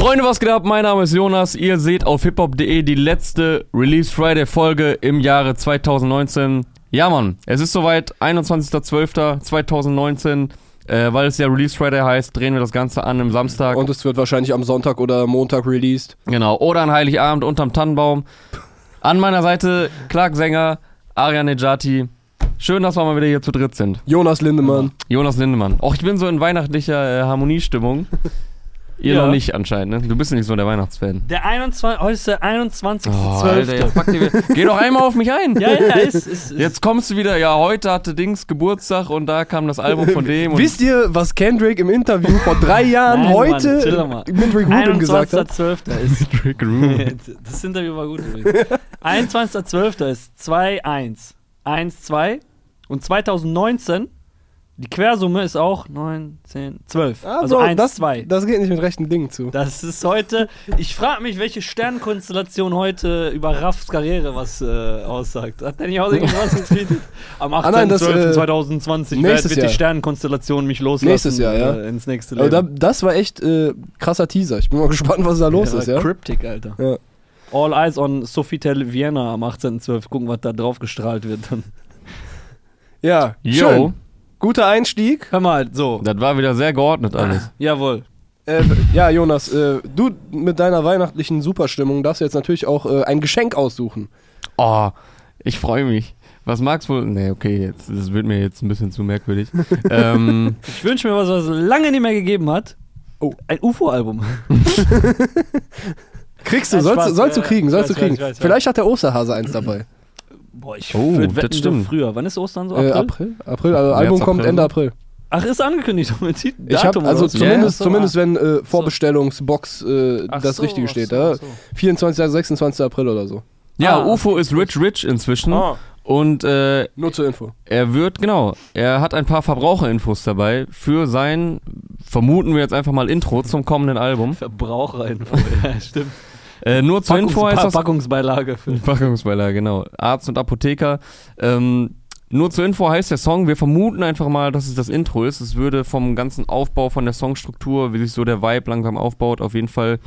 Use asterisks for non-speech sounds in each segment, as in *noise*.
Freunde, was geht ab? Mein Name ist Jonas. Ihr seht auf hiphop.de die letzte Release Friday Folge im Jahre 2019. Ja, Mann, es ist soweit, 21.12.2019. Äh, weil es ja Release Friday heißt, drehen wir das Ganze an am Samstag. Und es wird wahrscheinlich am Sonntag oder Montag released. genau, oder an Heiligabend unterm Tannenbaum. An meiner Seite Clark Sänger, Arian Nejati. Schön, dass wir mal wieder hier zu dritt sind. Jonas Lindemann. Jonas Lindemann. Och, ich bin so in weihnachtlicher äh, Harmoniestimmung. Ihr Ja. noch nicht anscheinend, ne? Du bist nicht so der Weihnachtsfan. Der 21, heute ist der 21.12. Oh, Alter, jetzt pack dir, geh doch einmal auf mich ein. ja, ja, ist, ist, Jetzt kommst du wieder, ja, heute hatte Dings Geburtstag und da kam das Album von *laughs* dem. Und Wisst ihr, was Kendrick im Interview vor drei *laughs* Jahren Nein, heute Mann, mit Rick Rubin gesagt hat? 21.12. ist. Rick Rubin. *laughs* Das Interview war gut übrigens. 21.12. ist 2-1. 1-2. Und 2019, die Quersumme ist auch 9, 10, 12. Also, Bro, 1, das, 2. das geht nicht mit rechten Dingen zu. Das ist heute. Ich frage mich, welche Sternkonstellation heute über Raffs Karriere was äh, aussagt. Hat der nicht auch irgendwas *laughs* getweetet? Am Ah, nein, das, 18.12.2020 äh, 2020 wird, nächstes wird die Jahr. Sternkonstellation mich loslassen. Nächstes Jahr, ja. Äh, ins nächste Leben. da, das war echt äh, krasser Teaser. Ich bin mal *laughs* gespannt, was da los ist, ja? Cryptic, Alter. Ja. All Eyes on Sofitel Vienna am 18.12. Gucken, was da drauf gestrahlt wird. Dann. Ja, Yo, schön. Guter Einstieg. Hör mal, so. das war wieder sehr geordnet alles. *laughs* Jawohl. Äh, ja, Jonas, äh, du mit deiner weihnachtlichen Superstimmung darfst jetzt natürlich auch äh, ein Geschenk aussuchen. Oh, ich freue mich. Was magst du wohl? Nee, okay, jetzt, das wird mir jetzt ein bisschen zu merkwürdig. *laughs* ähm, Ich wünsche mir was, was es lange nicht mehr gegeben hat. Oh. Ein UFO-Album. *laughs* Kriegst du, Ja, sollst, Spaß, sollst du kriegen, sollst weiß, du kriegen. weiß, weiß. Vielleicht hat der Osterhase eins dabei. Boah, ich Oh, würd das wetten, so stimmt. früher. Wann ist Ostern so? Äh, April? April? April, also Album März, kommt April, Ende ne? April. Ach, ist angekündigt. *laughs* Ich habe Datum also oder so. zumindest, zumindest wenn äh, Vorbestellungsbox äh, das so, Richtige steht. so. 24. 26. April oder so. ja, Ah. UFO ist rich rich inzwischen. Ah. Und äh, Nur zur Info. er wird, genau, er hat ein paar Verbraucherinfos dabei für sein, vermuten wir jetzt einfach mal Intro zum kommenden Album. *laughs* Verbraucherinfo. ja, stimmt. Äh, nur zur Info heißt das Packungsbeilage für. *laughs* Packungsbeilage, genau. Arzt und Apotheker. Ähm, nur zur Info heißt der Song, wir vermuten einfach mal, dass es das Intro ist. Es würde vom ganzen Aufbau, von der Songstruktur, wie sich so der Vibe langsam aufbaut, auf jeden Fall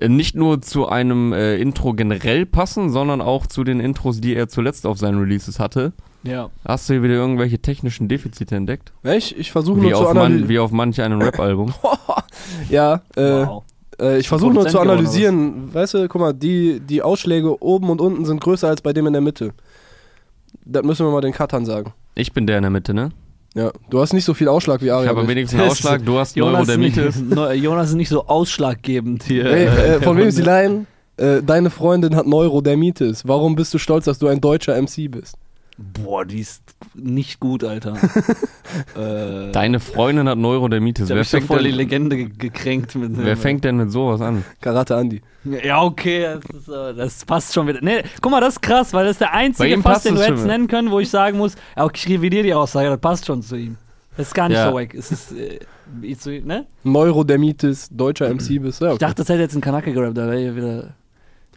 äh, nicht nur zu einem äh, Intro generell passen, sondern auch zu den Intros, die er zuletzt auf seinen Releases hatte. Ja. Hast du hier wieder irgendwelche technischen Defizite entdeckt? Ja, Ich, ich versuche nur zu analysieren. wie auf manch einem *laughs* Rap-Album. Ja, äh, wow. Äh, ich versuche nur zu analysieren. Weißt du, guck mal, die, die Ausschläge oben und unten sind größer als bei dem in der Mitte. Das müssen wir mal den Cuttern sagen. Ich bin der in der Mitte, ne? Ja, du hast nicht so viel Ausschlag wie Ich Aria. habe am aber wenigsten Ausschlag, du hast Jonas, ist nicht, Neurodermitis. Neu- Jonas ist nicht so ausschlaggebend hier. Ey, äh, *laughs* von wem ist die. Line? Äh, deine Freundin hat Neurodermitis. Warum bist du stolz, dass du ein deutscher MC bist? Boah, die ist nicht gut, Alter. *laughs* äh, Deine Freundin hat Neurodermitis. ich hab Wer fängt, voll die denn, Legende ge- gekränkt mit wer fängt denn mit sowas an? Karate Andi. Ja, okay, das, ist, äh, das passt schon wieder. Nee, guck mal, das ist krass, weil das ist der einzige Pass, den du schon. nennen können, wo ich sagen muss, okay, ich revidiere die Aussage, das passt schon zu ihm. Das ist gar nicht Ja. so wack. Es ist, äh, ich, so, ne? Neurodermitis, deutscher MC bist. Ja, Ich okay. dachte, das hätte jetzt ein Kanake gerappt, da wäre wieder,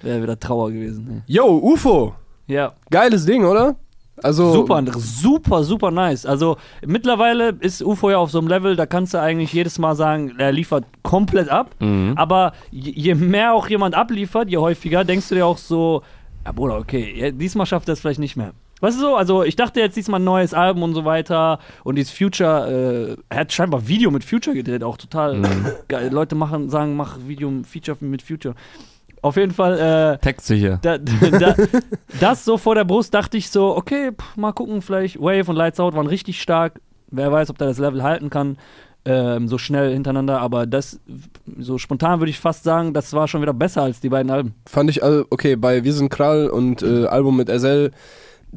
wär wieder Trauer gewesen. ne? Yo, UFO. Ja, Geiles Ding, oder? Also, super, super, super nice. Also mittlerweile ist UFO ja auf so einem Level, da kannst du eigentlich jedes Mal sagen, er liefert komplett ab. Mhm. Aber je, mehr auch jemand abliefert, je häufiger, denkst du dir auch so, ja Bruder, okay, diesmal schafft er es vielleicht nicht mehr. Weißt du so, also ich dachte jetzt diesmal ein neues Album und so weiter und dieses Future, äh, er hat scheinbar Video mit Future gedreht, auch total geil. Leute machen, sagen, mach Video, Feature mit Future. Auf jeden Fall, äh, Textsicher. da, *laughs* da, das so vor der Brust dachte ich so, okay, pff, mal gucken, vielleicht Wave und Lights Out waren richtig stark. Wer weiß, ob der das Level halten kann, ähm, so schnell hintereinander. Aber das, so spontan würde ich fast sagen, das war schon wieder besser als die beiden Alben. fand ich, also, okay, bei Wir sind Krall und äh, Album mit SL,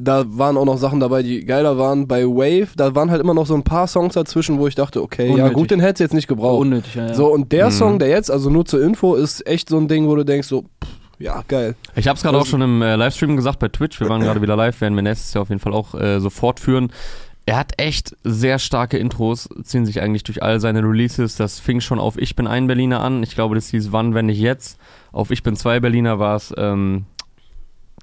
da waren auch noch Sachen dabei, die geiler waren. Bei Wave, da waren halt immer noch so ein paar Songs dazwischen, wo ich dachte, okay, ja Unnötig. gut, den hättest du jetzt nicht gebraucht. Unnötig, ja. ja. So, und der Mhm. Song, der jetzt, also nur zur Info, ist echt so ein Ding, wo du denkst, so, pff, ja, geil. Ich habe es gerade auch schon im äh, Livestream gesagt bei Twitch. Wir waren gerade wieder live, werden wir nächstes Jahr auf jeden Fall auch äh, so fortführen. Er hat echt sehr starke Intros, ziehen sich eigentlich durch all seine Releases. Das fing schon auf Ich bin ein Berliner an. Ich glaube, das hieß Wann, wenn nicht jetzt. Auf Ich bin zwei Berliner war es, ähm,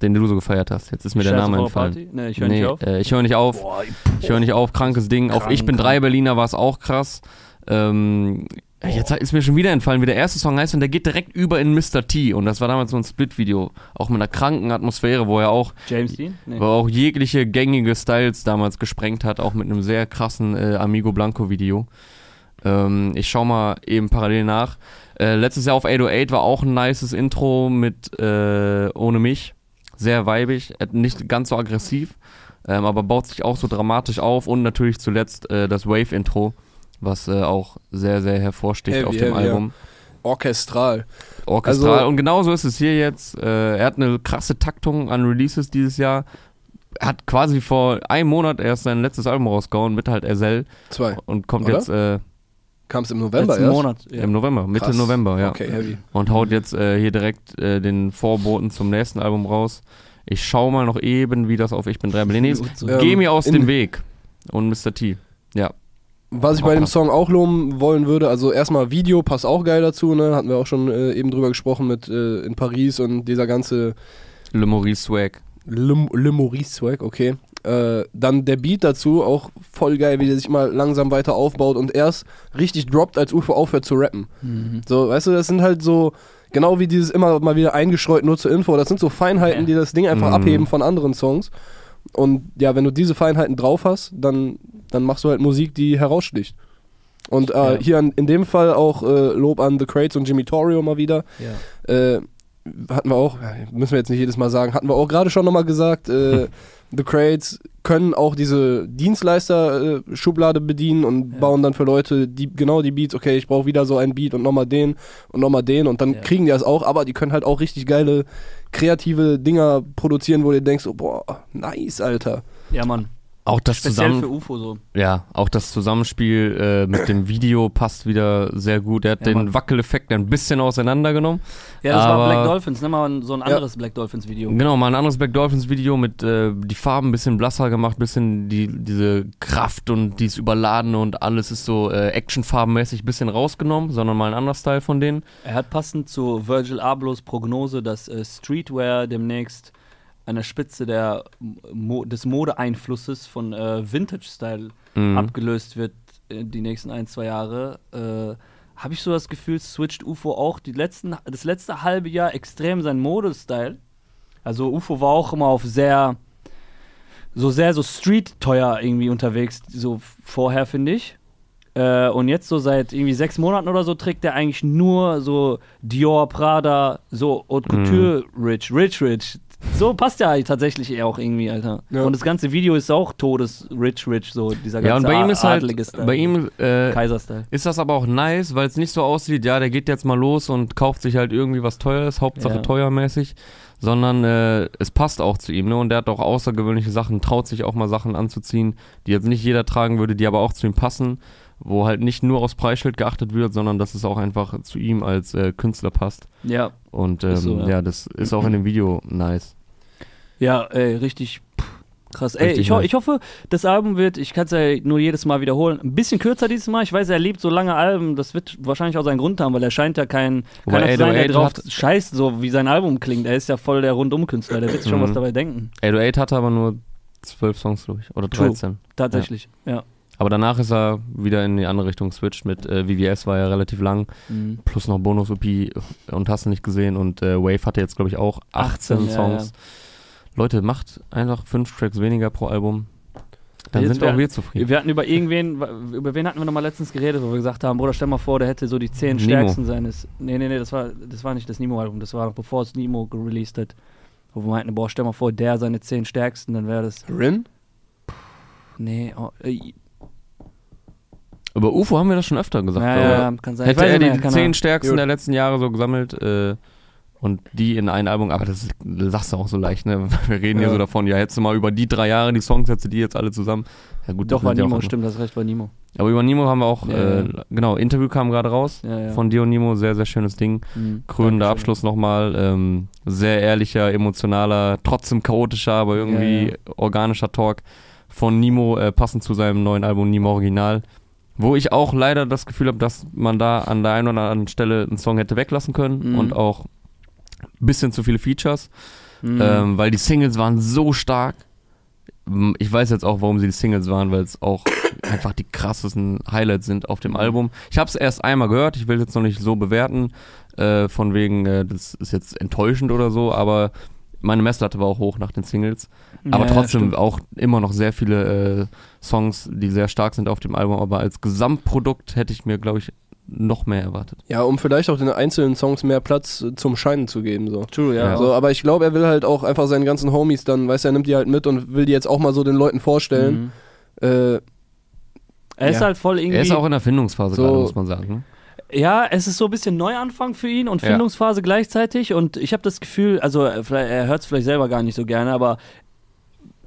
den du so gefeiert hast. Jetzt ist mir der Scheiße Name Frau entfallen. Party? Nee, ich höre nee, nicht auf. Äh, ich höre nicht auf. Boah, Ich höre nicht auf, krankes Ding. auf Krank, Ich bin drei Berliner war es auch krass. Ähm, Ja, Jetzt ist mir schon wieder entfallen, wie der erste Song heißt und der geht direkt über in Mr. T und das war damals so ein Split-Video, auch mit einer kranken Atmosphäre, wo er auch, James Dean? Nee. wo er auch jegliche gängige Styles damals gesprengt hat, auch mit einem sehr krassen äh, Amigo Blanco Video. Ähm, ich schau mal eben parallel nach. Äh, letztes Jahr auf 808 war auch ein nices Intro mit äh, Ohne mich, sehr weibig, äh, nicht ganz so aggressiv, ähm, aber baut sich auch so dramatisch auf und natürlich zuletzt äh, das Wave-Intro, was äh, auch sehr, sehr hervorsticht Heavy, auf dem heavy, ja. Album. Orchestral. Orchestral. Also- und genauso ist es hier jetzt. Äh, er hat eine krasse Taktung an Releases dieses Jahr. Er hat quasi vor einem Monat erst sein letztes Album rausgehauen mit halt Ersel Zwei. und kommt Oder? jetzt äh, Kam es im November Letzten erst? Monat. Ja. im November, Mitte Krass. November, ja. Okay, heavy. Und haut jetzt äh, hier direkt äh, den Vorboten zum nächsten Album raus. Ich schau mal noch eben, wie das auf Ich bin drei. Gut so. Ähm, Geh mir aus dem Weg. Und Mr. T. Ja. Was ich bei dem. Song auch loben wollen würde, also erstmal Video passt auch geil dazu, ne? Hatten wir auch schon äh, eben drüber gesprochen mit äh, in Paris und dieser ganze Le Maurice Swag. Le, Le Maurice Swag, okay. Äh, dann der Beat dazu, auch voll geil, wie der sich mal langsam weiter aufbaut und erst richtig droppt, als UFO aufhört zu rappen. Mhm. So, weißt du, das sind halt so, genau wie dieses immer mal wieder eingestreut, nur zur Info, das sind so Feinheiten, Ja. die das Ding einfach Mhm. abheben von anderen Songs. Und ja, wenn du diese Feinheiten drauf hast, dann, dann machst du halt Musik, die heraussticht. Und äh, Ja. hier an, in dem Fall auch äh, Lob an The Crates und Jimmy Torrio mal wieder. Ja. Äh, hatten wir auch, müssen wir jetzt nicht jedes Mal sagen, hatten wir auch gerade schon nochmal gesagt, äh, The Crates können auch diese Dienstleister-Schublade bedienen und Ja. bauen dann für Leute die, genau die Beats, okay, ich brauche wieder so einen Beat und nochmal den und nochmal den und dann Ja. kriegen die das auch, aber die können halt auch richtig geile, kreative Dinger produzieren, wo du denkst, oh, boah, nice, Alter. ja, Mann. Auch das Speziell zusammen. für UFO so. Ja, auch das Zusammenspiel äh, mit dem Video passt wieder sehr gut. Er hat Ja, den Mann. Wackeleffekt ein bisschen auseinandergenommen. Ja, das Aber- war Black Dolphins. Nimm mal so ein anderes Black Dolphins Video. Genau, mal ein anderes Black Dolphins Video mit äh, die Farben ein bisschen blasser gemacht, bisschen die, diese Kraft und dieses Überladene und alles ist so äh, actionfarbenmäßig ein bisschen rausgenommen, sondern mal ein anderer Style von denen. Er hat passend zu Virgil Ablohs Prognose, dass äh, Streetwear demnächst an der Spitze der Mo des Modeeinflusses von äh, Vintage-Style Mhm. abgelöst wird äh, die nächsten ein, zwei Jahre. Äh, Habe ich so das Gefühl, switcht UFO auch die letzten, das letzte halbe Jahr extrem sein Modestyle. Also UFO war auch immer auf sehr, so sehr so Street-teuer irgendwie unterwegs, so vorher, finde ich. Äh, und jetzt so seit irgendwie sechs Monaten oder so trägt er eigentlich nur so Dior, Prada, so Haute Couture, Rich, Rich, Rich. So passt ja tatsächlich eher auch irgendwie, Alter. Ja. Und das ganze Video ist auch todes Rich, Rich, so dieser ganze Ja, und bei ihm ist halt, Style. bei ihm äh, Kaiser-Style. ist das aber auch nice, weil es nicht so aussieht, ja, der geht jetzt mal los und kauft sich halt irgendwie was Teures, Hauptsache Ja. teuermäßig, sondern äh, es passt auch zu ihm, ne? Und der hat auch außergewöhnliche Sachen, traut sich auch mal Sachen anzuziehen, die jetzt nicht jeder tragen würde, die aber auch zu ihm passen, wo halt nicht nur aufs Preisschild geachtet wird, sondern dass es auch einfach zu ihm als äh, Künstler passt. Ja. Und ähm, so, ja. ja. das ist auch in dem Video nice. Ja, ey, richtig pff, krass. Ey, Richtig ich, ho nice. ich hoffe, das Album wird, ich kann es ja nur jedes Mal wiederholen, ein bisschen kürzer dieses Mal. Ich weiß, er liebt so lange Alben. Das wird wahrscheinlich auch seinen Grund haben, weil er scheint ja kein Wobei keiner zu sein, der 808 drauf scheißt, so wie sein Album klingt. Er ist ja voll der Rundum-Künstler. Der wird sich schon Mhm. was dabei denken. 808 hatte aber nur zwölf Songs, glaube ich, oder True. 13. Tatsächlich. Ja. Aber danach ist er wieder in die andere Richtung switcht. Mit äh, VVS war ja relativ lang. Mhm. plus noch Bonus-OP und hast du nicht gesehen. Und äh, Wave hatte jetzt, glaube ich, auch 18, 18, ja, Songs. Leute, macht einfach fünf Tracks weniger pro Album. Dann Jetzt sind auch wär- wir zufrieden. Wir hatten über irgendwen, über wen hatten wir nochmal letztens geredet, wo wir gesagt haben, Bruder, stell mal vor, der hätte so die zehn Nemo. stärksten seines. Nee, nee, nee, das war, das war nicht das Nemo-Album, das war noch bevor es Nemo released hat. Wo wir meinten, boah, stell mal vor, der seine zehn stärksten, dann wäre das. Rin? Nee, oh, äh, Über UFO haben wir das schon öfter gesagt. ja, ja, kann sein. Ich Hätte er die mehr, zehn stärksten Gut. der letzten Jahre so gesammelt äh, und die in ein Album, aber das sagst du auch so leicht, ne? *laughs* Wir reden hier Ja. so davon, ja, hättest du mal über die drei Jahre die Songs, hättest du die jetzt alle zusammen. Ja gut, Doch, das war andere. stimmt, das recht, war Nemo. Aber über Nemo haben wir auch, Ja, äh, ja. genau, Interview kam gerade raus Ja, ja. von dir und Nemo, sehr, sehr schönes Ding. Mhm. krönender Dankeschön. Abschluss nochmal. Ähm, sehr ehrlicher, emotionaler, trotzdem chaotischer, aber irgendwie Ja, ja. organischer Talk von Nemo, äh, passend zu seinem neuen Album Nemo Original. Wo ich auch leider das Gefühl habe, dass man da an der einen oder anderen Stelle einen Song hätte weglassen können Mhm. und auch ein bisschen zu viele Features, Mhm. ähm, weil die Singles waren so stark. Ich weiß jetzt auch, warum sie die Singles waren, weil es auch einfach die krassesten Highlights sind auf dem Album. Ich habe es erst einmal gehört, ich will jetzt noch nicht so bewerten, äh, von wegen, äh, das ist jetzt enttäuschend oder so, aber meine Messlatte war auch hoch nach den Singles. Aber Ja, trotzdem stimmt. auch immer noch sehr viele äh, Songs, die sehr stark sind auf dem Album. Aber als Gesamtprodukt hätte ich mir, glaube ich, noch mehr erwartet. Ja, um vielleicht auch den einzelnen Songs mehr Platz äh, zum Scheinen zu geben. So. True, ja. Ja. So, aber ich glaube, er will halt auch einfach seinen ganzen Homies dann, weißt du, er nimmt die halt mit und will die jetzt auch mal so den Leuten vorstellen. Mhm. Äh, Er ist Ja. halt voll irgendwie. Er ist auch in der Findungsphase So- gerade, muss man sagen. Ja, es ist so ein bisschen Neuanfang für ihn und Ja. Findungsphase gleichzeitig. Und ich habe das Gefühl, also äh, er hört es vielleicht selber gar nicht so gerne, aber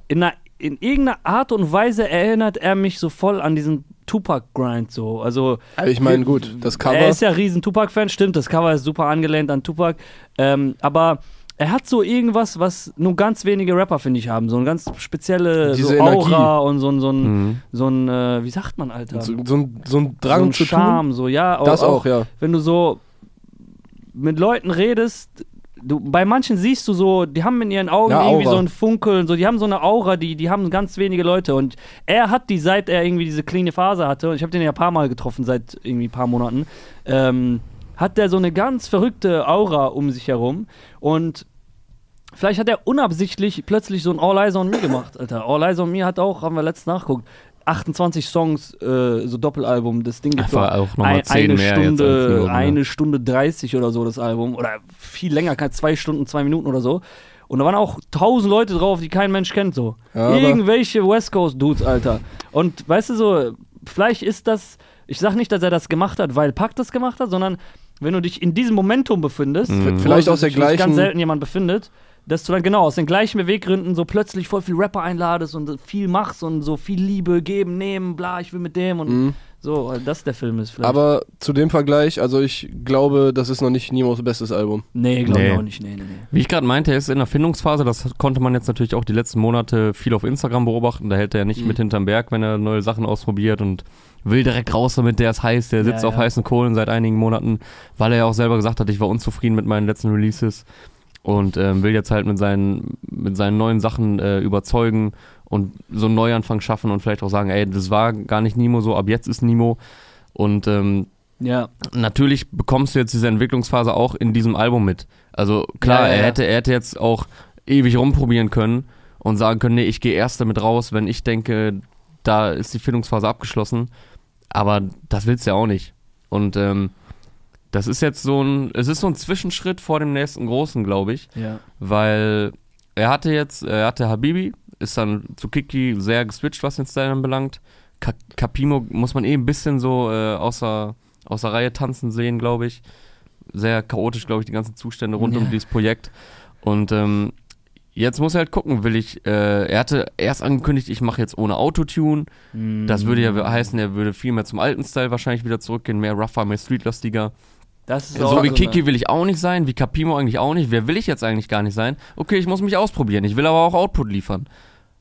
in, einer, in irgendeiner Art und Weise erinnert er mich so voll an diesen Tupac-Grind so. Also aber ich meine, gut, das Cover. er ist ja riesen Tupac-Fan, stimmt, das Cover ist super angelehnt an Tupac. Ähm, aber er hat so irgendwas, was nur ganz wenige Rapper, finde ich, haben. So eine ganz spezielle Diese so Energie. Aura und so ein, so ein, Mhm. so ein äh, wie sagt man, Alter? so, so, ein, so ein Drang so ein zu Charme, so, ja. tun. Das auch, ja. Wenn du so mit Leuten redest, du, bei manchen siehst du so, die haben in ihren Augen Ja, irgendwie Aura. so ein Funkeln, so, die haben so eine Aura, die, die haben ganz wenige Leute. Und er hat die, seit er irgendwie diese cleane Phase hatte, und ich habe den ja ein paar Mal getroffen seit irgendwie ein paar Monaten, ähm, hat der so eine ganz verrückte Aura um sich herum. Und vielleicht hat er unabsichtlich plötzlich so ein All Eyes on Me gemacht, Alter. All Eyes on Me hat auch, haben wir letztens nachgeguckt, 28 Songs, äh, so Doppelalbum. Das Ding gibt auch nochmal ein, 10 eine Stunde, ne? eine Stunde 30 oder so, das Album. Oder viel länger, zwei Stunden, zwei Minuten oder so. Und da waren auch tausend Leute drauf, die kein Mensch kennt, so. Ja, Irgendwelche West Coast Dudes, Alter. Und weißt du so, vielleicht ist das, ich sag nicht, dass er das gemacht hat, weil Pack das gemacht hat, sondern wenn du dich in diesem Momentum befindest, Mhm. Vielleicht aus der sich ganz gleichen- selten jemand befindet, dass du dann genau aus den gleichen Beweggründen so plötzlich voll viel Rapper einladest und viel machst und so viel Liebe geben, nehmen, bla, ich will mit dem und Mhm. So, weil das der Film ist vielleicht. Aber zu dem Vergleich, also ich glaube, das ist noch nicht Nimos bestes Album. nee, glaube ich Nee. auch nicht, nee, nee, nee. Wie ich gerade meinte, er ist in der Findungsphase. Das konnte man jetzt natürlich auch die letzten Monate viel auf Instagram beobachten. Da hält er nicht Mhm. mit hinterm Berg, wenn er neue Sachen ausprobiert und will direkt raus damit, der ist heiß, der sitzt Ja, auf ja. heißen Kohlen seit einigen Monaten, weil er ja auch selber gesagt hat, ich war unzufrieden mit meinen letzten Releases und ähm, will jetzt halt mit seinen, mit seinen neuen Sachen äh, überzeugen und so einen Neuanfang schaffen und vielleicht auch sagen, ey, das war gar nicht Nimo so, ab jetzt ist Nimo. Und ähm, Ja, natürlich bekommst du jetzt diese Entwicklungsphase auch in diesem Album mit. Also klar, Ja, ja, er hätte, er hätte jetzt auch ewig rumprobieren können und sagen können, nee, ich gehe erst damit raus, wenn ich denke, da ist die Findungsphase abgeschlossen. Aber das willst du ja auch nicht. Und ähm, das ist jetzt so ein, es ist so ein Zwischenschritt vor dem nächsten großen, glaube ich, ja. weil er hatte jetzt, er hatte Habibi, ist dann zu Kiki sehr geswitcht, was den Style anbelangt. Ka Capimo muss man eh ein bisschen so äh, außer, außer Reihe tanzen sehen, glaube ich. Sehr chaotisch, glaube ich, die ganzen Zustände rund Ja. um dieses Projekt. Und ähm, jetzt muss er halt gucken, will ich, äh, er hatte erst angekündigt, ich mache jetzt ohne Autotune. Das würde ja heißen, er würde viel mehr zum alten Style wahrscheinlich wieder zurückgehen, mehr rougher, mehr streetlastiger. Das ist So wie Kiki will ich auch nicht sein, wie Capimo eigentlich auch nicht. Wer will ich jetzt eigentlich gar nicht sein? Okay, ich muss mich ausprobieren. Ich will aber auch Output liefern.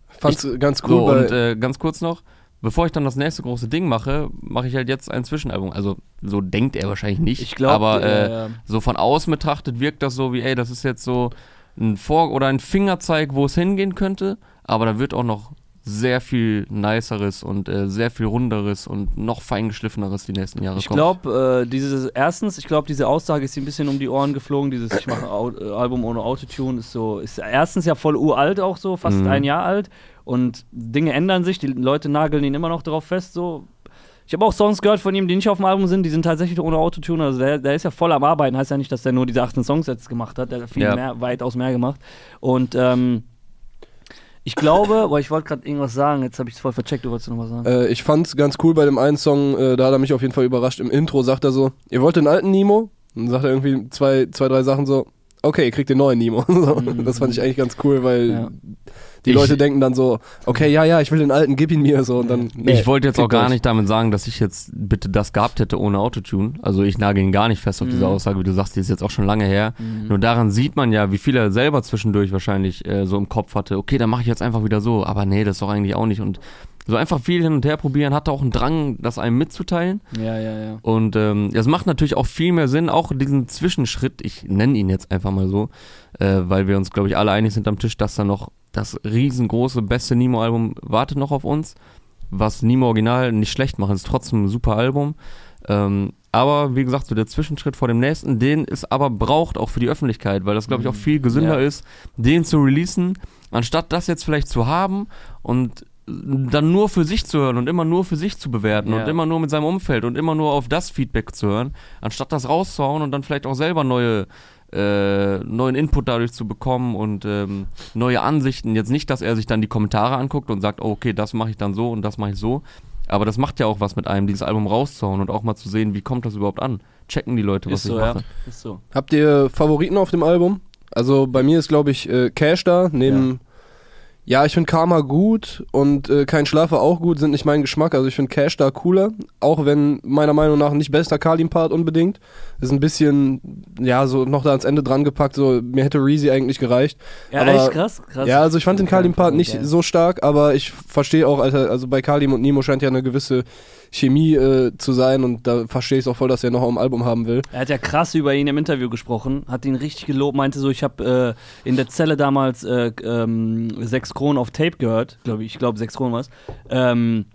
Fand's ganz cool, So, und äh, ganz kurz noch, bevor ich dann das nächste große Ding mache, mache ich halt jetzt ein Zwischenalbum. Also so denkt er wahrscheinlich nicht. Ich glaube, aber äh, äh, so von außen betrachtet wirkt das so wie, ey, das ist jetzt so ein Vor- oder ein Fingerzeig, wo es hingehen könnte. Aber da wird auch noch sehr viel niceres und äh, sehr viel runderes und noch feingeschliffeneres die nächsten Jahre Ich kommen. glaube, äh, dieses erstens, ich glaube, diese Aussage ist ein bisschen um die Ohren geflogen. Dieses Ich mache äh, Album ohne Autotune ist so, ist erstens ja voll uralt auch so, fast Mhm. ein Jahr alt. Und Dinge ändern sich, die Leute nageln ihn immer noch darauf fest. So. Ich habe auch Songs gehört von ihm, die nicht auf dem Album sind, die sind tatsächlich ohne Autotune. Also der, der ist ja voll am Arbeiten. Heißt ja nicht, dass der nur diese 18 Songs jetzt gemacht hat. Der hat viel Ja. mehr, weitaus mehr gemacht. Und ähm, ich glaube, *laughs* boah, ich wollte gerade irgendwas sagen, jetzt habe ich es voll vercheckt, du wolltest noch was sagen. äh, ich fand's ganz cool bei dem einen Song, äh, da hat er mich auf jeden Fall überrascht. Im Intro sagt er so, ihr wollt den alten Nemo? Dann sagt er irgendwie zwei, zwei drei Sachen so, okay, ihr kriegt den neuen Nemo. *laughs* so, Mhm. Das fand ich eigentlich ganz cool, weil Ja. Die Ich- Leute denken dann so, okay, ja, ja, ich will den alten, gib ihn mir. So, und dann, nee, ich wollte jetzt auch gar nicht damit sagen, dass ich jetzt bitte das gehabt hätte ohne Autotune. Also ich nagel ihn gar nicht fest auf diese Mhm. Aussage, wie du sagst, die ist jetzt auch schon lange her. Mhm. Nur daran sieht man ja, wie viel er selber zwischendurch wahrscheinlich äh, so im Kopf hatte. Okay, dann mache ich jetzt einfach wieder so. Aber nee, das ist doch eigentlich auch nicht. Und so einfach viel hin und her probieren, hat auch einen Drang, das einem mitzuteilen. Ja, ja, ja. Und ähm, es macht natürlich auch viel mehr Sinn, auch diesen Zwischenschritt, ich nenne ihn jetzt einfach mal so, äh, weil wir uns, glaube ich, alle einig sind am Tisch, dass da noch das riesengroße, beste Nemo-Album wartet noch auf uns. was Nemo Original nicht schlecht macht. Ist trotzdem ein super Album. Ähm, aber wie gesagt, so der Zwischenschritt vor dem nächsten, den es aber braucht auch für die Öffentlichkeit, weil das, glaube ich, auch viel gesünder Ja. ist, den zu releasen, anstatt das jetzt vielleicht zu haben und dann nur für sich zu hören und immer nur für sich zu bewerten Ja. und immer nur mit seinem Umfeld und immer nur auf das Feedback zu hören, anstatt das rauszuhauen und dann vielleicht auch selber neue äh, neuen Input dadurch zu bekommen und ähm, neue Ansichten. Jetzt nicht, dass er sich dann die Kommentare anguckt und sagt, oh, okay, das mache ich dann so und das mache ich so. Aber das macht ja auch was mit einem, dieses Album rauszuhauen und auch mal zu sehen, wie kommt das überhaupt an? Checken die Leute, was Ist ich so, ja. mache. Ist so. Habt ihr Favoriten auf dem Album? Also bei mir ist, glaube ich, äh, Cash da. Neben. Ja, ich finde Karma gut und äh, Kein Schlafer auch gut, sind nicht mein Geschmack. Also ich finde Cash da cooler. Auch wenn meiner Meinung nach nicht bester Kalim-Part unbedingt. Ist ein bisschen, ja, so noch da ans Ende dran gepackt. So, mir hätte Reezy eigentlich gereicht. Ja, Aber- echt krass. krass. Ja, also ich fand den Kalim-Part nicht so stark, aber ich verstehe auch, Alter, also bei Kalim und Nemo scheint ja eine gewisse Chemie äh, zu sein und da verstehe ich es auch voll, dass er noch am Album haben will. Er hat ja krass über ihn im Interview gesprochen, hat ihn richtig gelobt, meinte so, ich habe äh, in der Zelle damals äh, ähm, sechs Kronen auf Tape gehört, glaube ich, ich glaube sechs Kronen was. Ähm,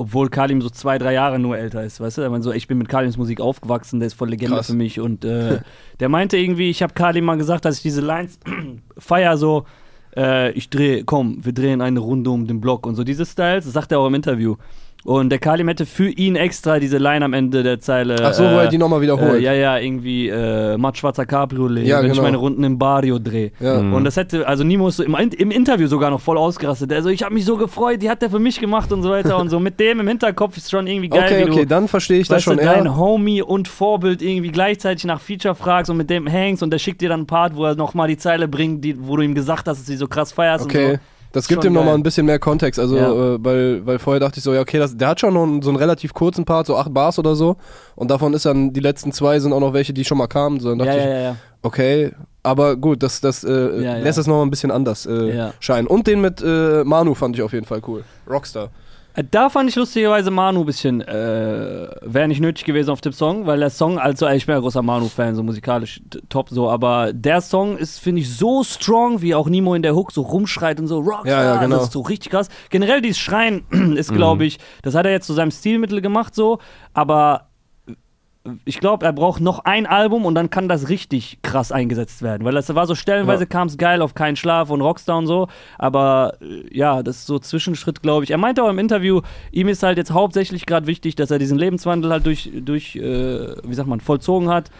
obwohl Kalim so zwei, drei Jahre nur älter ist, weißt du? Er meinte so, ich bin mit Kalims Musik aufgewachsen, der ist voll Legende Krass. für mich und äh, der meinte irgendwie, ich habe Kalim mal gesagt, dass ich diese Lines *clears throat* feier so, äh, ich drehe, komm, wir drehen eine Runde um den Block und so diese Styles, das sagt er auch im Interview. Und der Kalim hätte für ihn extra diese Line am Ende der Zeile. Ach so, wo äh, er die nochmal wiederholt. äh, ja, ja, irgendwie äh, matt-schwarzer Cabriolet, Ja, wenn ich genau. meine Runden im Barrio drehe. Ja. Mhm. Und das hätte, also Nimo ist so im, im Interview sogar noch voll ausgerastet. Also ich habe mich so gefreut, die hat er für mich gemacht und so weiter und so. Mit dem im Hinterkopf ist schon irgendwie geil, Okay, wie okay, du, dann verstehe ich das schon du, eher. dein Homie und Vorbild irgendwie gleichzeitig nach Feature fragst und mit dem hängst und der schickt dir dann einen Part, wo er nochmal die Zeile bringt, die, wo du ihm gesagt hast, dass du sie so krass feierst und Okay. so. Das gibt ihm nochmal ein bisschen mehr Kontext, also Ja. äh, weil, weil vorher dachte ich so, ja okay, das, der hat schon noch einen, so einen relativ kurzen Part, so acht Bars oder so. Und davon ist dann, die letzten zwei sind auch noch welche, die schon mal kamen, so dann dachte Ja, ich, ja, okay, aber gut, das, das äh, lässt es nochmal ein bisschen anders äh, scheinen. Und den mit äh, Manu fand ich auf jeden Fall cool, Rockstar. Äh, Da fand ich lustigerweise Manu ein bisschen, äh, wäre nicht nötig gewesen auf dem Song, weil der Song, also ich bin ja großer Manu-Fan, so musikalisch top so, aber der Song ist, finde ich, so strong, wie auch Nemo in der Hook so rumschreit und so Rockstar, Ja, ja, genau. das ist so richtig krass. Generell dieses Schreien *clears throat* ist, glaube ich, das hat er jetzt zu seinem Stilmittel gemacht so, aber ich glaube, er braucht noch ein Album und dann kann das richtig krass eingesetzt werden. Weil das war so stellenweise Ja. kam es geil auf keinen Schlaf und Rockstar und so. Aber äh, ja, das ist so Zwischenschritt, glaube ich. Er meinte auch im Interview, ihm ist halt jetzt hauptsächlich gerade wichtig, dass er diesen Lebenswandel halt durch, durch äh, wie sagt man, vollzogen hat.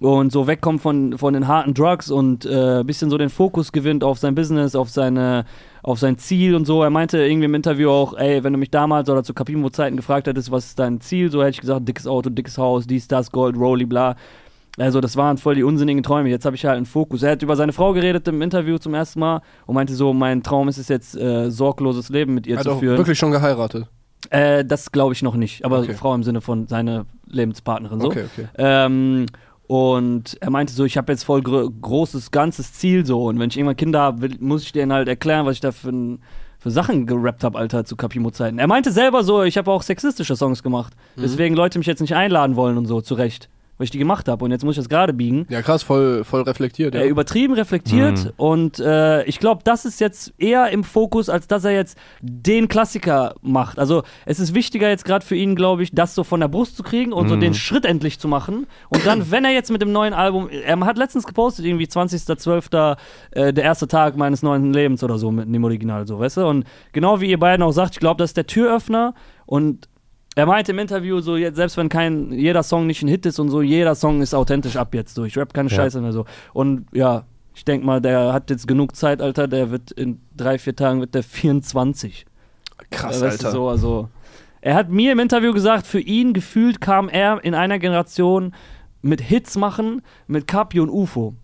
Und so wegkommt von, von den harten Drugs und äh, bisschen so den Fokus gewinnt auf sein Business, auf seine, auf sein Ziel und so. Er meinte irgendwie im Interview auch, ey, wenn du mich damals oder zu Capimo-Zeiten gefragt hättest, was ist dein Ziel, so hätte ich gesagt, dickes Auto, dickes Haus, dies, das, Gold, Rolli, bla. Also das waren voll die unsinnigen Träume. Jetzt habe ich halt einen Fokus. Er hat über seine Frau geredet im Interview zum ersten Mal und meinte so, mein Traum ist es jetzt, äh, sorgloses Leben mit ihr hat zu auch führen. wirklich schon geheiratet. Äh, das glaube ich noch nicht. Aber Okay. Frau im Sinne von seiner Lebenspartnerin so. Okay, okay. Ähm, und er meinte so, ich habe jetzt voll gro großes, ganzes Ziel so. Und wenn ich irgendwann Kinder habe, will- muss ich denen halt erklären, was ich da für, für Sachen gerappt habe, Alter, zu Capimo-Zeiten. Er meinte selber so, ich habe auch sexistische Songs gemacht. Mhm. Deswegen Leute mich jetzt nicht einladen wollen und so, zu Recht. Weil ich die gemacht habe. Und jetzt muss ich das gerade biegen. Ja, krass, voll, voll reflektiert. Ja. Er übertrieben reflektiert Mhm. und äh, ich glaube, das ist jetzt eher im Fokus, als dass er jetzt den Klassiker macht. Also es ist wichtiger jetzt gerade für ihn, glaube ich, das so von der Brust zu kriegen und so Mhm. den Schritt endlich zu machen. Und dann, wenn er jetzt mit dem neuen Album, er hat letztens gepostet, irgendwie 20.12., äh, der erste Tag meines neuen Lebens oder so mit dem Original, so, weißt du? Und genau wie ihr beiden auch sagt, ich glaube, das ist der Türöffner und er meinte im Interview so, jetzt, selbst wenn kein jeder Song nicht ein Hit ist und so, jeder Song ist authentisch ab jetzt so. Ich rap keine Ja. Scheiße mehr so. Und ja, ich denke mal, der hat jetzt genug Zeit, Alter. Der wird in drei, vier Tagen wird der 24. Krass, weißt Alter. So, also, er hat mir im Interview gesagt, für ihn gefühlt kam er in einer Generation mit Hits machen, mit Capi und UFO.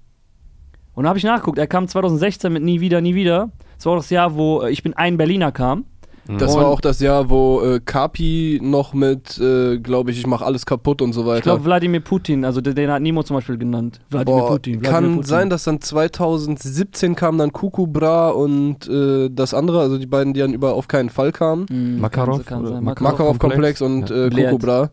Und da habe ich nachgeguckt, er kam 2016 mit Nie wieder, nie wieder. Das war auch das Jahr, wo äh, Ich bin ein Berliner kam. Das Und- war auch das Jahr, wo äh, Kapi noch mit, äh, glaube ich, ich mache alles kaputt und so weiter. Ich glaube, Wladimir Putin, also den, den hat Nimo zum Beispiel genannt. Wladimir Boah, Putin. Wladimir kann Putin. sein, dass dann 2017 kam dann Kuku Bra und äh, das andere, also die beiden, die dann über auf keinen Fall kamen. Mhm, Makarov kann, kann oder sein. Mak- Makarov. Makarov-Komplex und äh, Bled. Kuku Bra.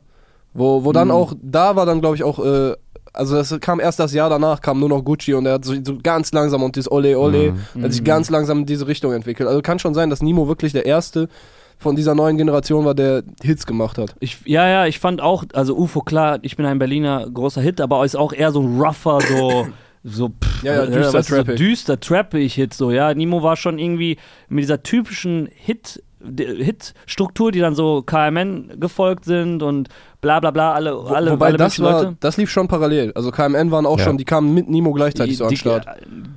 Wo, wo dann Mhm. auch, da war dann, glaube ich, auch, äh, also das kam erst das Jahr danach, kam nur noch Gucci und er hat so, so ganz langsam und dieses Ole Ole, Mhm. hat sich Mhm. ganz langsam in diese Richtung entwickelt. Also kann schon sein, dass Nimo wirklich der erste von dieser neuen Generation war, der Hits gemacht hat. Ich, ja, ja, ich fand auch, also UFO, klar, ich bin ein Berliner großer Hit, aber ist auch eher so ein rougher, so, *laughs* so, pff, Ja, ja, düster weißt du, so trappig. düster, trappig Hit, so, ja. Nimo war schon irgendwie mit dieser typischen Hit, Hit-Struktur, die dann so KMN gefolgt sind und bla bla bla, alle, alle, Wobei alle das war, das lief schon parallel. Also KMN waren auch Ja. schon, die kamen mit Nimo gleichzeitig Die- so an den Start.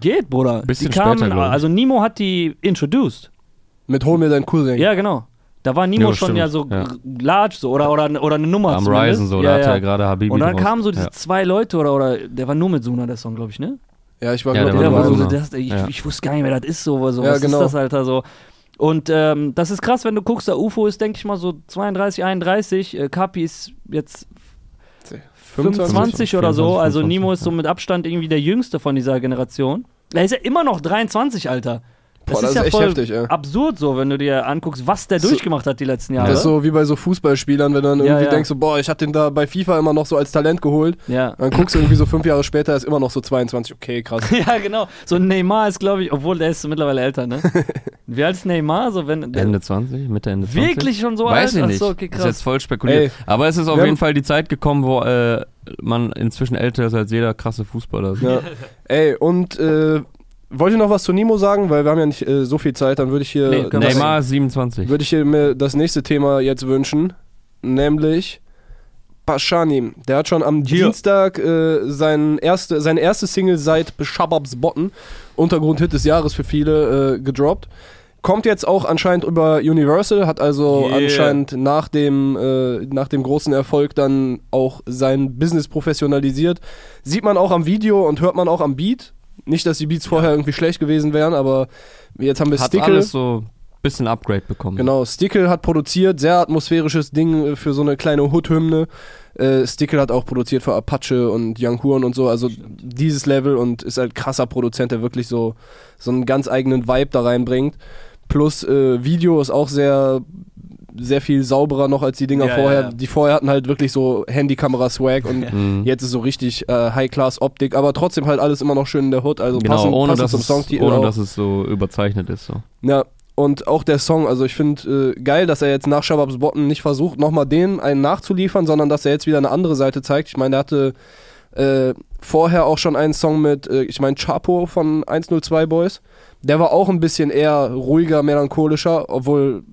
Geht, Bruder. Bisschen die kamen, später, glaub also Nimo hat die introduced. Mit Hol mir deinen Cousin. Ja, genau. Da war Nimo Ja, schon stimmt, ja so ja. large so oder, oder, oder eine Nummer Am zumindest. Ryzen so, ja, da hat er gerade Habibi Und dann draus. kamen so diese ja. zwei Leute oder, oder der war nur mit Suna, der Song, glaube ich, ne? Ja, ich war Ja, glaube der ich war Der, wo mit so, das, ich, Ja. ich wusste gar nicht mehr, das ist so, so Ja, was genau. ist das, Alter, so. Und ähm, das ist krass, wenn du guckst, der UFO ist, denke ich mal, so 32, 31, äh, Kapi ist jetzt 25 oder so, 24, also Nimo 25, ist so mit Abstand irgendwie der jüngste von dieser Generation. Er ist ja immer noch 23, Alter. Das Boah, das ist ist ja echt voll heftig, ey. absurd so, wenn du dir anguckst, was der So- durchgemacht hat die letzten Jahre. Das ist so wie bei so Fußballspielern, wenn du dann Ja, irgendwie ja. denkst, so, boah, ich hab den da bei FIFA immer noch so als Talent geholt. ja. Dann guckst du irgendwie so fünf Jahre später, ist immer noch so 22. Okay, krass. *laughs* ja, genau. So Neymar ist, glaube ich, obwohl der ist mittlerweile älter, ne? *laughs* Wie alt ist Neymar? So, wenn, Ende 20, Mitte Ende 20. Wirklich schon so Weiß alt? ich nicht. Achso, okay, ist krass. jetzt voll spekuliert. Ey, Aber es ist auf jeden Fall die Zeit gekommen, wo äh, man inzwischen älter ist als jeder krasse Fußballer. Ja. *laughs* Ey, und äh, wollt ihr noch was zu Nimo sagen? Weil wir haben ja nicht äh, so viel Zeit, dann würde ich hier Nee, Neymar ist 27. würde ich hier mir das nächste Thema jetzt wünschen, nämlich Paschanim. Der hat schon am Hier. Dienstag äh, sein erste, seine erste Single seit Beshababs Botten, Untergrundhit des Jahres für viele, äh, gedroppt. Kommt jetzt auch anscheinend über Universal, hat also Yeah. anscheinend nach dem, äh, nach dem großen Erfolg dann auch sein Business professionalisiert. Sieht man auch am Video und hört man auch am Beat. Nicht, dass die Beats vorher irgendwie schlecht gewesen wären, aber jetzt haben wir Hat Stickle. alles so ein bisschen Upgrade bekommen. Genau, Stickle hat produziert, sehr atmosphärisches Ding äh, für so eine kleine Hood-Hymne. Äh, Stickle hat auch produziert für Apache und Young Horn und so, also dieses Level und ist halt krasser Produzent, der wirklich so, so einen ganz eigenen Vibe da reinbringt. Plus äh, Video ist auch sehr, sehr viel sauberer noch als die Dinger Ja, vorher. ja. Die vorher hatten halt wirklich so Handykamera-Swag und Mhm. jetzt ist so richtig äh, High-Class-Optik, aber trotzdem halt alles immer noch schön in der Hood, also genau, passend, ohne, passend dass zum es, Songtitel ohne auch. dass es so überzeichnet ist. So. Ja, und auch der Song, also ich finde äh, geil, dass er jetzt nach Shababs Botten nicht versucht, nochmal den einen nachzuliefern, sondern dass er jetzt wieder eine andere Seite zeigt. Ich meine, er hatte äh, vorher auch schon einen Song mit, äh, ich meine, Chapo von 102 Boys. Der war auch ein bisschen eher ruhiger, melancholischer, obwohl,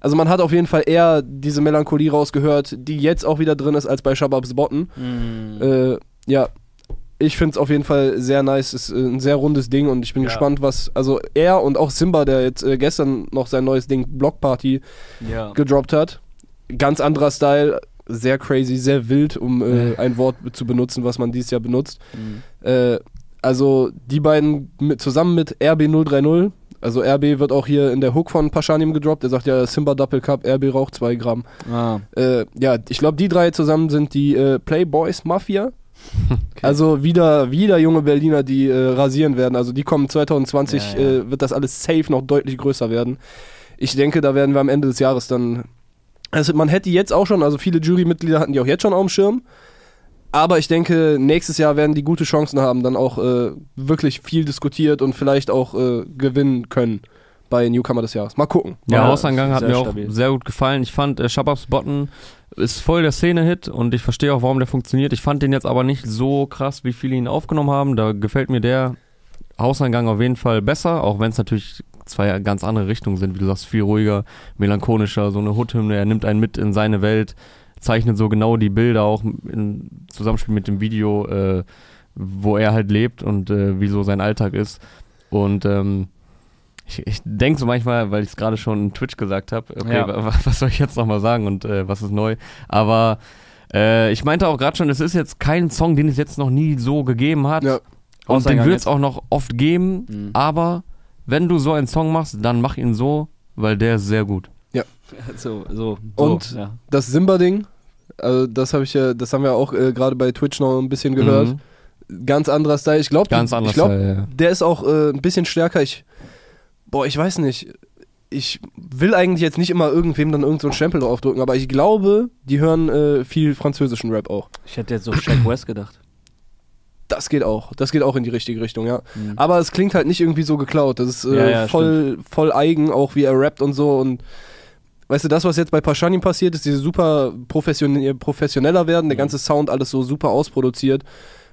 also man hat auf jeden Fall eher diese Melancholie rausgehört, die jetzt auch wieder drin ist, als bei Shababs Botten. Mhm. Äh, ja, ich finde es auf jeden Fall sehr nice. Ist äh, ein sehr rundes Ding und ich bin Ja. gespannt, was. Also er und auch Simba, der jetzt äh, gestern noch sein neues Ding Block Party ja. gedroppt hat. Ganz anderer Style, sehr crazy, sehr wild, um äh, ein Wort zu benutzen, was man dieses Jahr benutzt. Mhm. Äh, also die beiden mit, zusammen mit RB030. Also RB wird auch hier in der Hook von Paschanim gedroppt. Er sagt ja Simba Doppel Cup, RB raucht 2 Gramm. Ah. Äh, ja, ich glaube, die drei zusammen sind die äh, Playboys Mafia. *laughs* Also wieder, wieder junge Berliner, die äh, rasieren werden. Also die kommen 2020, Ja, ja. Äh, wird das alles safe noch deutlich größer werden. Ich denke, da werden wir am Ende des Jahres dann. Also man hätte die jetzt auch schon, also viele Jurymitglieder hatten die auch jetzt schon auf dem Schirm. Aber ich denke, nächstes Jahr werden die gute Chancen haben, dann auch äh, wirklich viel diskutiert und vielleicht auch äh, gewinnen können bei Newcomer des Jahres. Mal gucken. Ja, Hausangang hat mir auch stabil. sehr gut gefallen. Ich fand, äh, Shababs Botten ist voll der Szene-Hit und ich verstehe auch, warum der funktioniert. Ich fand den jetzt aber nicht so krass, wie viele ihn aufgenommen haben. Da gefällt mir der Hausangang auf jeden Fall besser, auch wenn es natürlich zwei ganz andere Richtungen sind. Wie du sagst, viel ruhiger, melancholischer, so eine Hood-Hymne. Er nimmt einen mit in seine Welt, zeichnet so genau die Bilder auch im Zusammenspiel mit dem Video, äh, wo er halt lebt und äh, wie so sein Alltag ist. Und ähm, ich, ich denke so manchmal, weil ich es gerade schon in Twitch gesagt habe, okay, Ja. wa- was soll ich jetzt nochmal sagen und äh, was ist neu? Aber äh, ich meinte auch gerade schon, es ist jetzt kein Song, den es jetzt noch nie so gegeben hat. Ja. Und den wird es auch noch oft geben. Mhm. Aber wenn du so einen Song machst, dann mach ihn so, weil der ist sehr gut. *laughs* So, so, so. Und- ja. Das Simba-Ding, also das habe ich ja, das haben wir auch äh, gerade bei Twitch noch ein bisschen gehört. Mhm. Ganz anderer Style. Ich glaube, glaub, äh, der ist auch äh, ein bisschen stärker. Ich, boah, ich weiß nicht. Ich will eigentlich jetzt nicht immer irgendwem dann irgendeinen so Stempel draufdrücken, aber ich glaube, die hören äh, viel französischen Rap auch. Ich hätte jetzt so Shaq West gedacht. Das geht auch. Das geht auch in die richtige Richtung, ja. Mhm. Aber es klingt halt nicht irgendwie so geklaut. Das ist äh, Ja, ja, voll, voll eigen, auch wie er rappt und so. Und weißt du, das, was jetzt bei Paschanim passiert ist, diese super profession professioneller werden, der Mhm. ganze Sound alles so super ausproduziert.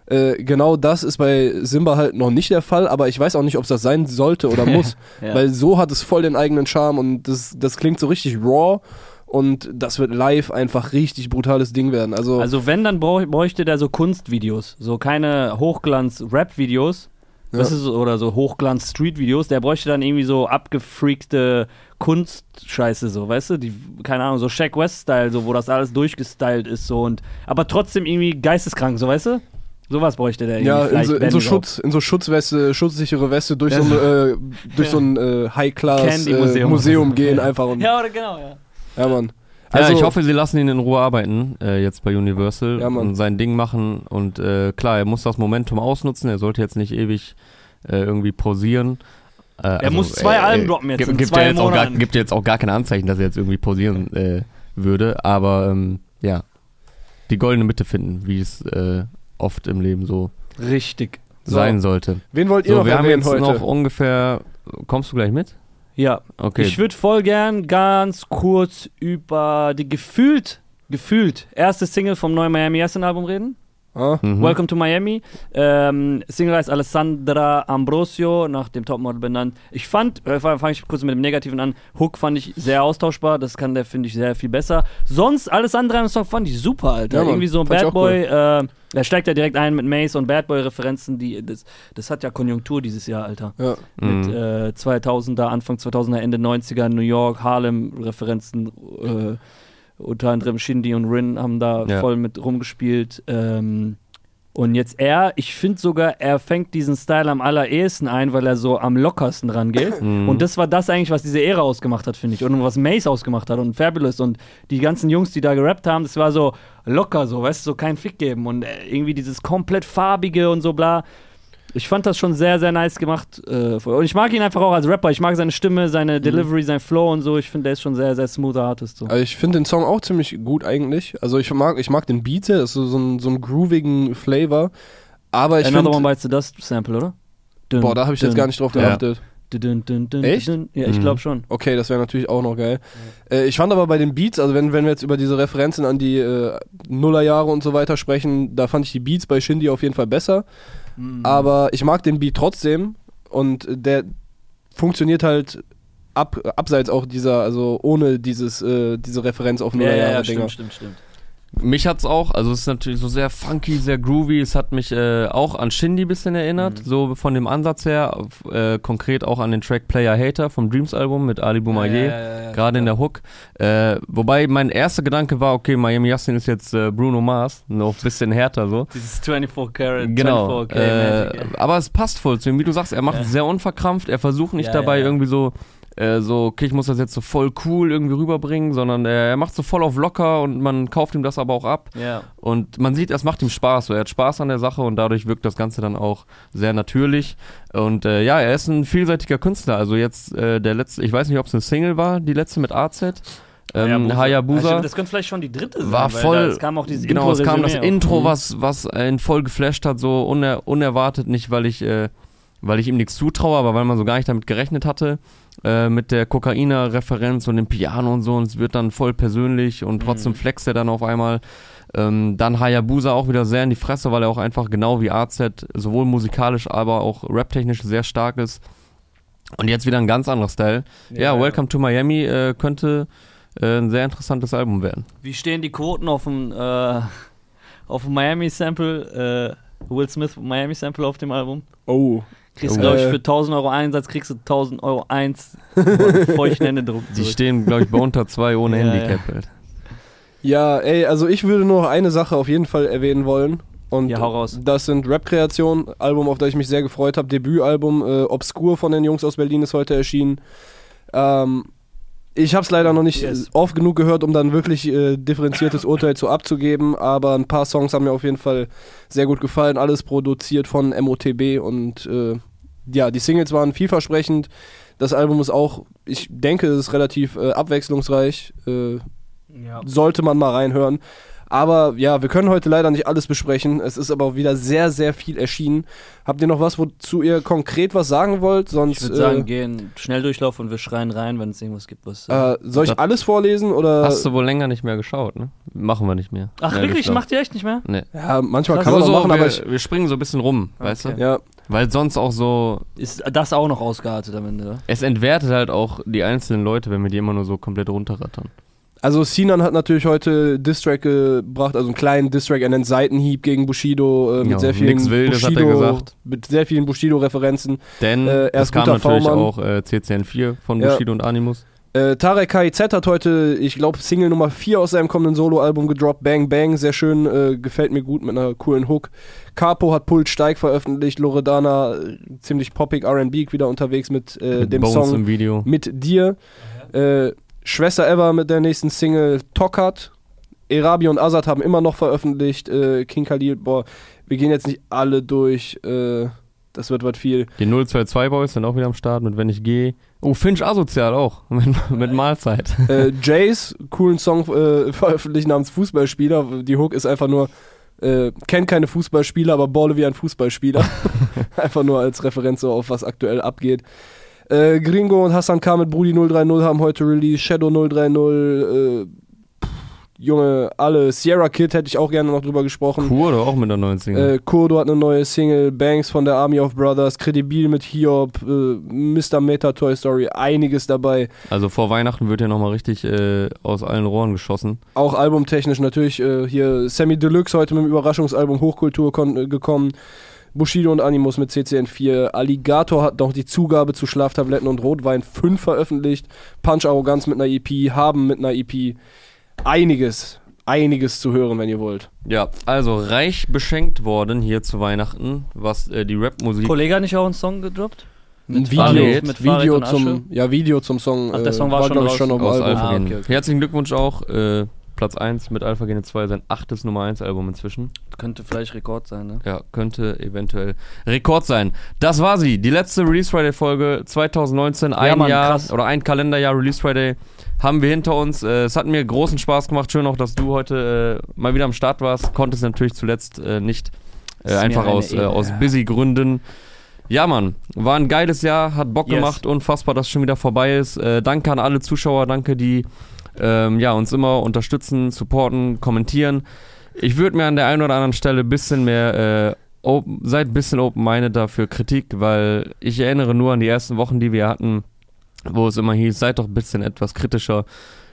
Äh, genau das ist bei Simba halt noch nicht der Fall, aber ich weiß auch nicht, ob es das sein sollte oder *laughs* muss, Ja. weil so hat es voll den eigenen Charme und das, das klingt so richtig raw und das wird live einfach richtig brutales Ding werden. Also, Also wenn, dann bräuchte der so Kunstvideos. So keine Hochglanz-Rap-Videos. Ja. Ist, oder so Hochglanz-Street-Videos. Der bräuchte dann irgendwie so abgefreakte Kunstscheiße, so, weißt du? Die, keine Ahnung, so Shaq West-Style, so, wo das alles durchgestylt ist, so und aber trotzdem irgendwie geisteskrank, so, weißt du? Sowas bräuchte der irgendwie. ja, in so, in so. Schutz, in so Schutzweste, schutzsichere Weste durch Ja. so ein, äh, durch Ja. so ein äh, High-Class äh. Museum gehen einfach und Ja, oder genau, ja. ja, Mann. ja, ich hoffe, sie lassen ihn in Ruhe arbeiten, äh, jetzt bei Universal Also Ja, und sein Ding machen. Und äh, klar, er muss das Momentum ausnutzen. Er sollte jetzt nicht ewig äh, irgendwie pausieren. Äh, Er muss zwei Alben droppen jetzt gibt, in gibt zwei ja jetzt auch gar, gibt ja jetzt auch gar keine Anzeichen, dass er jetzt irgendwie pausieren äh, würde. Aber ähm, ja, die goldene Mitte finden, wie es äh, oft im Leben so, Richtig. So. sein sollte. Wen wollt ihr So, noch wir haben jetzt heute? noch ungefähr. Kommst du gleich mit? Ja, Okay. Ich würde voll gern ganz kurz über die gefühlt, gefühlt erste Single vom neuen Miami Essen Album reden. Ah? Mhm. Welcome to Miami. Ähm, Single heißt Alessandra Ambrosio, nach dem Topmodel benannt. Ich fand, äh, fange ich kurz mit dem Negativen an, Hook fand ich sehr austauschbar, das kann der, finde ich, sehr viel besser. Sonst, alles andere am Song fand ich super, Alter. Ja, Mann, Irgendwie so ein Bad Boy, äh, er steigt ja direkt ein mit Mace und Bad Boy-Referenzen, die, das, das hat ja Konjunktur dieses Jahr, Alter Ja. mit Mhm. äh, 2000er, Anfang 2000er, Ende 90er, New York, Harlem-Referenzen. Äh, unter anderem Shindy und Rin haben da Ja. voll mit rumgespielt. Ähm, und jetzt er, ich finde sogar, er fängt diesen Style am allerersten ein, weil er so am lockersten rangeht. *clears throat* Mhm. Und das war das eigentlich, was diese Ära ausgemacht hat, finde ich. Und was Mace ausgemacht hat und Fabulous und die ganzen Jungs, die da gerappt haben, das war so locker, so, weißt du, so kein Fick geben. Und äh, irgendwie dieses komplett farbige und so bla. Ich fand das schon sehr, sehr nice gemacht. Äh, und ich mag ihn einfach auch als Rapper. Ich mag seine Stimme, seine Delivery, sein Flow und so. Ich finde, der ist schon sehr, sehr smoother Artist. So. Also ich finde den Song auch ziemlich gut eigentlich. Also ich mag, ich mag den Beat, das ist so, so, ein, so ein groovigen Flavor. Aber ich Another One finde, Bites the Dust Sample, oder? Dun, boah, da habe ich jetzt dun, gar nicht drauf Ja. geachtet. dun, dun, dun, Echt? dun. Ja, ich Mhm. glaube schon. Okay, das wäre natürlich auch noch geil. Äh, ich fand aber bei den Beats, also wenn, wenn wir jetzt über diese Referenzen an die äh, Nullerjahre und so weiter sprechen, da fand ich die Beats bei Shindy auf jeden Fall besser. Mhm. Aber ich mag den Beat trotzdem und der funktioniert halt ab, abseits auch dieser, also ohne dieses, äh, diese Referenz auf Ja, ja, ja, stimmt, stimmt, stimmt. Mich hat's auch, also es ist natürlich so sehr funky, sehr groovy. Es hat mich äh, auch an Shindy ein bisschen erinnert, Mhm. so von dem Ansatz her. Äh, konkret auch an den Track Player Hater vom Dreams Album mit Ali Boumaier. Ja, ja, ja, Gerade in der Hook. Äh, wobei mein erster Gedanke war, okay, Miami Yassin ist jetzt äh, Bruno Mars, noch ein bisschen härter so. Dieses 24 Karat, Genau. 24K Äh, Magic, aber es passt voll zu ihm. Wie du sagst, er macht es sehr unverkrampft. Er versucht nicht dabei irgendwie so, äh, so, okay, ich muss das jetzt so voll cool irgendwie rüberbringen, sondern äh, er macht so voll auf locker und man kauft ihm das aber auch ab. Ja. Und man sieht, es macht ihm Spaß. So. Er hat Spaß an der Sache und dadurch wirkt das Ganze dann auch sehr natürlich. Und äh, ja, er ist ein vielseitiger Künstler. Also jetzt äh, der letzte, ich weiß nicht, ob es eine Single war, die letzte mit AZ. Ähm, Hayabusa. Also, das könnte vielleicht schon die dritte sein. war weil voll. Da, es kam auch dieses genau, es kam das Intro, was, was einen voll geflasht hat, so uner, unerwartet, nicht weil ich, äh, weil ich ihm nichts zutraue, aber weil man so gar nicht damit gerechnet hatte, äh, mit der Kokainer-Referenz und dem Piano und so, und es wird dann voll persönlich und trotzdem Mhm. flext er dann auf einmal. Ähm, dann Hayabusa auch wieder sehr in die Fresse, weil er auch einfach genau wie AZ sowohl musikalisch, aber auch raptechnisch sehr stark ist. Und jetzt wieder ein ganz anderer Style. Ja, Welcome to Miami äh, könnte äh, ein sehr interessantes Album werden. Wie stehen die Quoten auf dem, äh, auf dem Miami-Sample? Will Smith Miami-Sample auf dem Album? Oh. Kriegst du, Oh. glaube ich, Äh. für 1000 Euro Einsatz, kriegst du 1000 Euro 1 feuchten Händedruck. Die zurück. stehen, glaube ich, bei unter zwei ohne Ja, Handicap. halt. Ja, ey, also ich würde nur noch eine Sache auf jeden Fall erwähnen wollen. Und Ja, hau raus. das sind Rap-Kreationen, Album, auf das ich mich sehr gefreut habe. Debütalbum, äh, Obscur von den Jungs aus Berlin ist heute erschienen. Ähm, ich habe es leider noch nicht Yes. oft genug gehört, um dann wirklich äh, differenziertes Urteil zu abzugeben, aber ein paar Songs haben mir auf jeden Fall sehr gut gefallen. Alles produziert von MOTB und äh, ja, die Singles waren vielversprechend. Das Album ist auch, ich denke, es ist relativ äh, abwechslungsreich. Äh, Ja. sollte man mal reinhören. Aber ja, wir können heute leider nicht alles besprechen. Es ist aber auch wieder sehr, sehr viel erschienen. Habt ihr noch was, wozu ihr konkret was sagen wollt? Sonst Ich würde sagen, äh, gehen Schnelldurchlauf und wir schreien rein, wenn es irgendwas gibt, was. äh, soll ich alles vorlesen oder? Hast du wohl länger nicht mehr geschaut, ne? Machen wir nicht mehr. Ach, wirklich? Macht ihr echt nicht mehr? Nee. ja, manchmal Das kann man so, auch machen, wir, aber ich, wir springen so ein bisschen rum, weißt Okay. du? ja, Weil sonst auch so, Ist das auch noch ausgeartet am Ende? oder? es entwertet halt auch die einzelnen Leute, wenn wir die immer nur so komplett runterrattern. Also Sinan hat natürlich heute Distrack gebracht, also einen kleinen Distrack, einen Seitenhieb gegen Bushido äh, mit Ja, sehr vielen nix Wildes, hat er Bushido, gesagt. mit sehr vielen Bushido-Referenzen. Denn Äh, er es ist kam guter natürlich auch äh, CCN4 von Ja. Bushido und Animus. Äh, Tarek KIZ hat heute, ich glaube, Single Nummer 4 aus seinem kommenden Soloalbum gedroppt, Bang Bang, sehr schön, äh, gefällt mir gut mit einer coolen Hook. Capo hat Pult Steig veröffentlicht, Loredana äh, ziemlich poppig R&B wieder unterwegs mit, äh, mit dem Bones Song im Video. mit dir. Äh, Schwester Ever mit der nächsten Single Tokat. Erabi und Azad haben immer noch veröffentlicht. Äh, King Khalil, boah, wir gehen jetzt nicht alle durch. Äh, das wird was viel. Die 022 Boys sind auch wieder am Start mit Wenn ich gehe. Oh, Finch asozial auch. *laughs* Mit, mit Mahlzeit. äh, *laughs* Jace, coolen Song äh, veröffentlicht namens Fußballspieler. Die Hook ist einfach nur, äh, kennt keine Fußballspieler, aber balle wie ein Fußballspieler. *laughs* einfach nur als Referenz so auf was aktuell abgeht. Äh, Gringo und Hassan K. mit Brudi 030 haben heute Release, Shadow 030, äh, pff, Junge, alle. Sierra Kid hätte ich auch gerne noch drüber gesprochen. Kurdo auch mit der neuen Single. Äh, Kurdo hat eine neue Single, Banks von der Army of Brothers, Credibil mit Hiob, äh, Mr. Meta Toy Story, einiges dabei. Also vor Weihnachten wird ja nochmal richtig äh, aus allen Rohren geschossen. Auch albumtechnisch natürlich äh, hier Sammy Deluxe heute mit dem Überraschungsalbum Hochkultur äh, gekommen. Bushido und Animus mit CCN4. Alligator hat noch die Zugabe zu Schlaftabletten und Rotwein 5 veröffentlicht. Punch Arroganz mit einer EP. Haben mit einer EP. Einiges, einiges zu hören, wenn ihr wollt. Ja, also reich beschenkt worden hier zu Weihnachten, was äh, die Rapmusik. Kollege hat nicht auch einen Song gedroppt? Ein Farid, mit Farid Video und Asche? zum, ja, Video zum Song. Ach, der Song war schon glaub ich, draußen. schon auf dem aus Album. Alpha Ah, okay. Herzlichen Glückwunsch auch. Äh, Platz 1 mit Alpha Gene 2, sein achtes Nummer 1 Album inzwischen. Könnte vielleicht Rekord sein, ne? Ja, könnte eventuell Rekord sein. Das war sie, die letzte Release Friday Folge 2019, ein Mann, Jahr krass. oder ein Kalenderjahr Release Friday haben wir hinter uns. Äh, es hat mir großen Spaß gemacht. Schön auch, dass du heute äh, mal wieder am Start warst. Konntest natürlich zuletzt äh, nicht mir einfach aus, Ehre. aus busy Gründen. Ja, Mann, war ein geiles Jahr, hat Bock Yes. gemacht, unfassbar, dass es schon wieder vorbei ist. Danke an alle Zuschauer, danke, die ähm, ja, uns immer unterstützen, supporten, kommentieren. Ich würde mir an der einen oder anderen Stelle ein bisschen mehr, äh, open, seid ein bisschen open-minded dafür Kritik, weil ich erinnere nur an die ersten Wochen, die wir hatten, wo es immer hieß, seid doch ein bisschen etwas kritischer.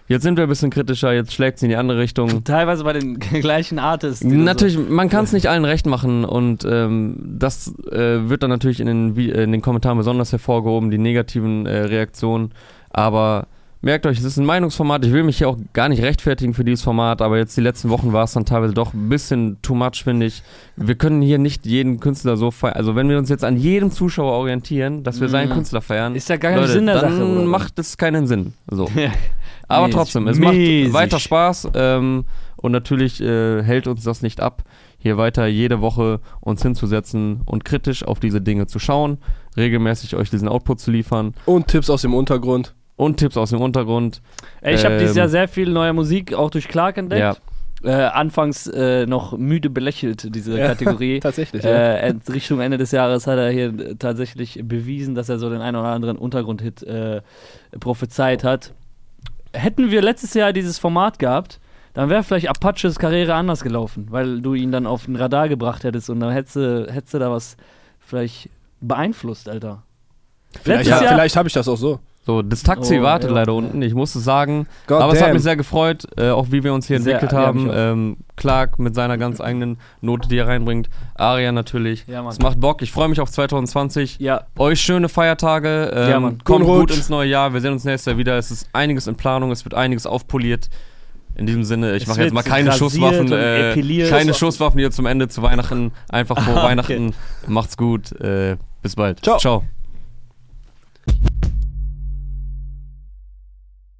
Jetzt sind wir ein bisschen kritischer, jetzt schlägt es in die andere Richtung. Teilweise bei den *laughs* gleichen Artists. Natürlich, man kann es nicht allen recht machen und ähm, das äh, wird dann natürlich in den, in den Kommentaren besonders hervorgehoben, die negativen äh, Reaktionen. Aber merkt euch, es ist ein Meinungsformat. Ich will mich hier auch gar nicht rechtfertigen für dieses Format, aber jetzt die letzten Wochen war es dann teilweise doch ein bisschen too much, finde ich. Wir können hier nicht jeden Künstler so feiern. Also wenn wir uns jetzt an jedem Zuschauer orientieren, dass wir seinen Mhm. Künstler feiern, Ist ja gar kein Leute, Sinn der dann Sache, Bruder. macht es keinen Sinn. So. Ja. *laughs* Aber Mäßig. trotzdem, es Mäßig. macht weiter Spaß ähm, und natürlich äh, hält uns das nicht ab, hier weiter jede Woche uns hinzusetzen und kritisch auf diese Dinge zu schauen, regelmäßig euch diesen Output zu liefern Und Tipps aus dem Untergrund. Und Tipps aus dem Untergrund. Ey, ich habe dieses Ähm, Jahr sehr viel neue Musik auch durch Clark entdeckt. Ja, Äh, anfangs äh, noch müde belächelt, diese *laughs* Ja, Kategorie. *laughs* Tatsächlich, ja. Äh, in Richtung Ende des Jahres hat er hier äh, tatsächlich bewiesen, dass er so den einen oder anderen Untergrundhit äh, prophezeit hat. Hätten wir letztes Jahr dieses Format gehabt, dann wäre vielleicht Apaches Karriere anders gelaufen, weil du ihn dann auf den Radar gebracht hättest und dann hättest du, hättest du da was vielleicht beeinflusst, Alter. Vielleicht, ja, vielleicht habe ich das auch so. So, das Taxi Oh, wartet ja. leider unten, ich muss es sagen. God Aber es hat damn. mich sehr gefreut, äh, auch wie wir uns hier Sehr- entwickelt ja, haben. Ähm, Clark mit seiner ganz eigenen Note, die er reinbringt. Aria natürlich. Ja. Es macht Bock, ich freue mich auf 2020. Ja, Euch schöne Feiertage. Ähm, Ja. Kommt gut ins neue Jahr. Wir sehen uns nächstes Jahr wieder. Es ist einiges in Planung. Es wird einiges aufpoliert. In diesem Sinne, ich mache jetzt mal keine Schusswaffen. Äh, keine Schusswaffen hier zum Ende zu Weihnachten. Einfach vor Ah, *laughs* okay. Weihnachten. Macht's gut. Äh, bis bald. Ciao. Ciao.